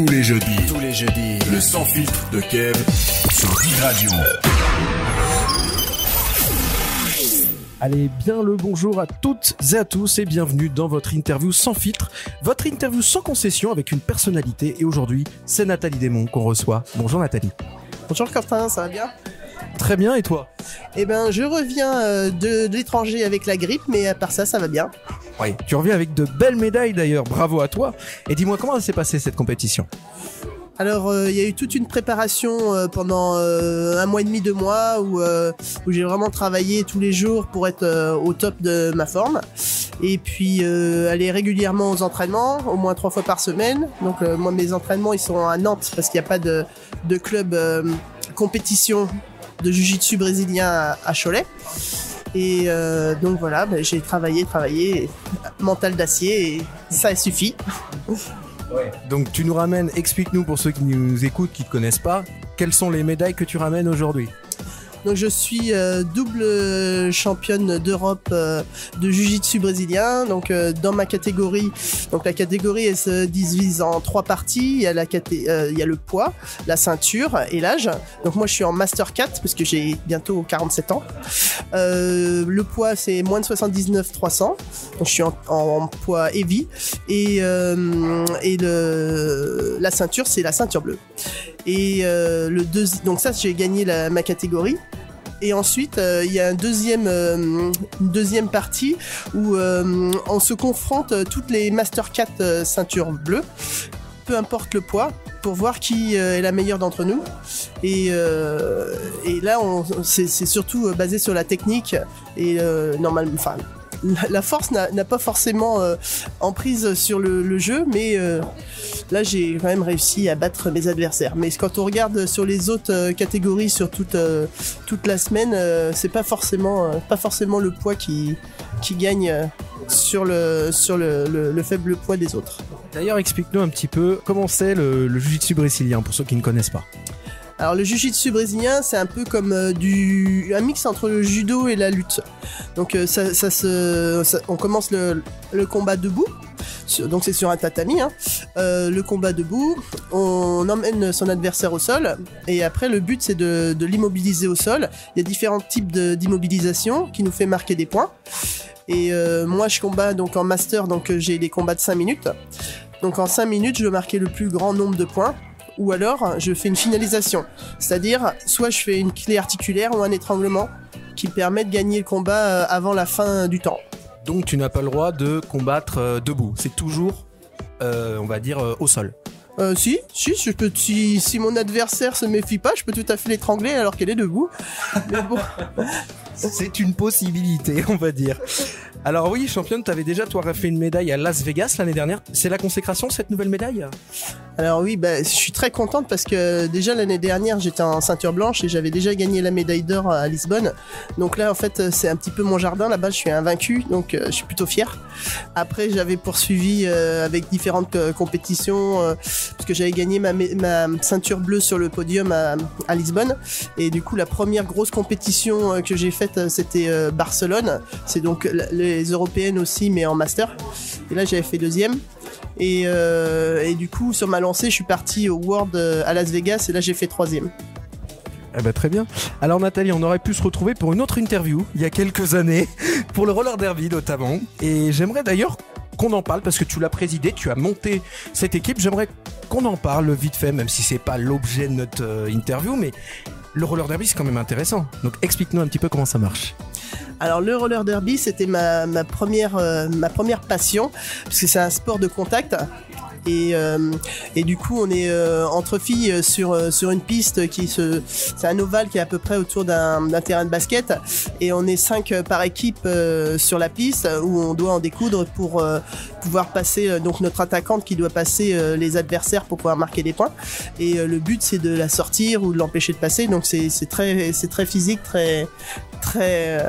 Tous les jeudis. Tous les jeudis. Le sans filtre de Kev sur Big Radio. Allez, bien le bonjour à toutes et à tous et bienvenue dans votre interview sans filtre, votre interview sans concession avec une personnalité. Et aujourd'hui, c'est Nathalie Desmond qu'on reçoit. Bonjour Nathalie. Bonjour Quentin, ça va bien? Très bien, et toi? Eh ben, je reviens euh, de, de l'étranger avec la grippe, mais à part ça, ça va bien. Oui, tu reviens avec de belles médailles d'ailleurs, bravo à toi. Et dis-moi comment s'est passée cette compétition? Alors, euh, il y a eu toute une préparation euh, pendant euh, un mois et demi, deux mois, où, j'ai vraiment travaillé tous les jours pour être au top de ma forme. Et puis, aller régulièrement aux entraînements, au moins trois fois par semaine. Donc, moi, mes entraînements, ils sont à Nantes, parce qu'il n'y a pas de, club compétition de jiu-jitsu brésilien à Cholet. Et euh, donc voilà, ben, j'ai travaillé, travaillé, mental d'acier, et ça suffit. Donc tu nous ramènes, explique-nous pour ceux qui nous écoutent, qui ne te connaissent pas, quelles sont les médailles que tu ramènes aujourd'hui? Donc je suis euh, double championne d'Europe euh, de Jiu-Jitsu brésilien. Donc euh, dans ma catégorie, donc la catégorie elle se divise en trois parties. Il y a la euh, il y a le poids, la ceinture et l'âge. Donc moi je suis en Master 4 parce que j'ai bientôt 47 ans. Euh, le poids c'est moins de 79 300. Donc je suis en, en poids heavy et euh, et le la ceinture c'est la ceinture bleue. Et euh, le donc ça j'ai gagné la, ma catégorie. Et ensuite, euh, il y a un deuxième, euh, une deuxième partie où euh, on se confronte euh, toutes les Master 4 euh, ceintures peu importe le poids, pour voir qui est la meilleure d'entre nous. Et, et là, c'est, surtout basé sur la technique et normalement, enfin, la, force n'a, pas forcément euh, emprise sur le, jeu, mais euh, là, j'ai quand même réussi à battre mes adversaires. Mais quand on regarde sur les autres euh, catégories sur toute euh, toute la semaine, euh, c'est pas forcément euh, pas forcément le poids qui gagne euh, sur le faible poids des autres. D'ailleurs, explique-nous un petit peu comment c'est le, le jiu-jitsu brésilien pour ceux qui ne connaissent pas. Alors le jiu-jitsu brésilien, c'est un peu comme euh, un mix entre le judo et la lutte. Donc euh, on commence le, combat debout. Donc c'est sur un tatami, hein. Euh, le combat debout, on emmène son adversaire au sol et après le but c'est de, l'immobiliser au sol. Il y a différents types d'immobilisation qui nous fait marquer des points. Et moi je combats donc en master, donc j'ai des combats de 5 minutes. Donc en 5 minutes je veux marquer le plus grand nombre de points ou alors je fais une finalisation. C'est-à-dire, soit je fais une clé articulaire ou un étranglement qui permet de gagner le combat euh, avant la fin du temps. Donc tu n'as pas le droit de combattre euh, debout, c'est toujours, euh, on va dire, au sol. Euh, si, si, je peux, si, si mon adversaire se méfie pas, je peux tout à fait l'étrangler alors qu'elle est debout. Mais bon, C'est une possibilité, on va dire. Alors oui, championne, t'avais déjà toi fait une médaille à Las Vegas l'année dernière. C'est la consécration cette nouvelle médaille? Alors oui, bah, je suis très contente parce que déjà l'année dernière j'étais en ceinture blanche et j'avais déjà gagné la médaille d'or à Lisbonne. Donc là en fait c'est un petit peu mon jardin. Là-bas je suis invaincu, donc euh, je suis plutôt fier. Après j'avais poursuivi euh, avec différentes euh, compétitions parce que j'avais gagné ma, ma ceinture bleue sur le podium à, Lisbonne. Et du coup la première grosse compétition que j'ai faite c'était Barcelone. C'est donc européennes aussi mais en master. Et là j'avais fait deuxième. Et, euh, du coup, sur ma lancée, je suis parti au World euh, à Las Vegas et là, j'ai fait troisième. Eh ben très bien. Alors Nathalie, on aurait pu se retrouver pour une autre interview il y a quelques années, pour le roller derby notamment. Et j'aimerais d'ailleurs qu'on en parle parce que tu l'as présidé, tu as monté cette équipe. J'aimerais qu'on en parle vite fait, même si c'est pas l'objet de notre euh, interview, mais le roller derby c'est quand même intéressant. Donc explique-nous un petit peu comment ça marche. Alors, le roller derby, c'était ma, première, euh, ma première passion, parce que c'est un sport de contact. Et, euh, et du coup, on est euh, entre filles sur, euh, sur une piste qui se. C'est un ovale qui est à peu près autour d'un terrain de basket. Et on est cinq par équipe sur la piste où on doit en découdre pour pouvoir passer. donc, notre attaquante qui doit passer les adversaires pour pouvoir marquer des points. Et le but, c'est de la sortir ou de l'empêcher de passer. Donc, c'est très, c'est très physique, très. très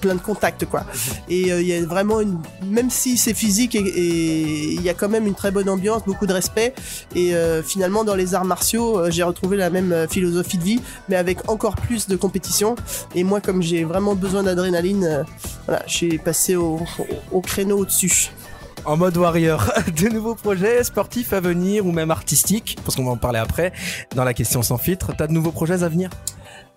plein de contacts quoi. Et euh, il y a vraiment une, même si c'est physique et il y a quand même une très bonne ambiance, beaucoup de respect. Et euh, finalement dans les arts martiaux, euh, j'ai retrouvé la même philosophie de vie, mais avec encore plus de compétition. Et moi, comme j'ai vraiment besoin d'adrénaline, voilà, j'ai passé au, au, au créneau au-dessus. En mode warrior, de nouveaux projets sportifs à venir ou même artistiques, parce qu'on va en parler après dans la question sans filtre. T'as de nouveaux projets à venir?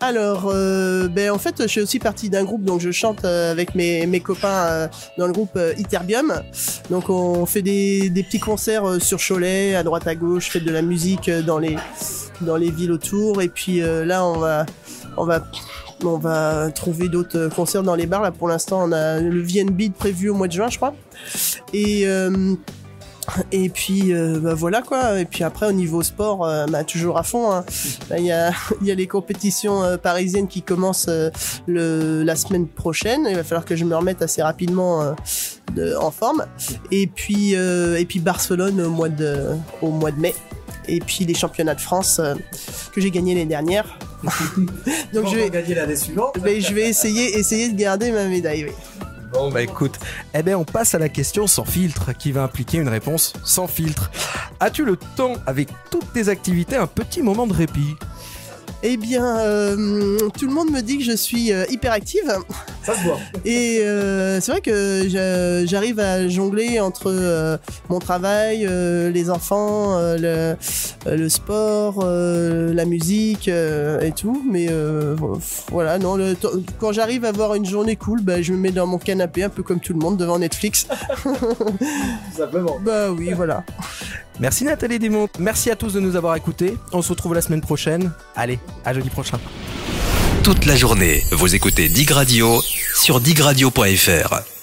Alors, euh, ben en fait, je suis aussi partie d'un groupe, donc je chante euh, avec mes, copains euh, dans le groupe Iterbium. Donc on fait des, petits concerts sur Cholet, à droite à gauche, fait de la musique dans les villes autour. Et puis là, on va on va on va trouver d'autres concerts dans les bars. Là, pour l'instant, on a le VNB prévu au mois de juin, je crois. Et puis euh, bah voilà quoi. Et puis après au niveau sport, euh, bah, toujours à fond. hein. Là, Il y a il y a les compétitions euh, parisiennes qui commencent le la semaine prochaine. Il va falloir que je me remette assez rapidement de, en forme. Et puis et puis Barcelone au mois de au mois de mai. Et puis les championnats de France que j'ai gagné l'année dernière. Donc je vais gagner l'année suivante. mais je vais essayer essayer de garder ma médaille. Oui. Bon bah écoute, eh ben on passe à la question sans filtre qui va impliquer une réponse sans filtre. As-tu le temps avec toutes tes activités un petit moment de répit? Eh bien, euh, tout le monde me dit que je suis euh, hyper active. Ça se voit. Et euh, c'est vrai que j'arrive à jongler entre euh, mon travail, euh, les enfants, euh, le, le sport, euh, la musique euh, et tout. Mais euh, voilà, non. le quand j'arrive à avoir une journée cool, bah, je me mets dans mon canapé, un peu comme tout le monde, devant Netflix. Simplement. bah oui, voilà. Merci Nathalie Desmonts. Merci à tous de nous avoir écoutés. On se retrouve la semaine prochaine. Allez, à jeudi prochain. Toute la journée, vous écoutez Dig Radio sur digradio.fr.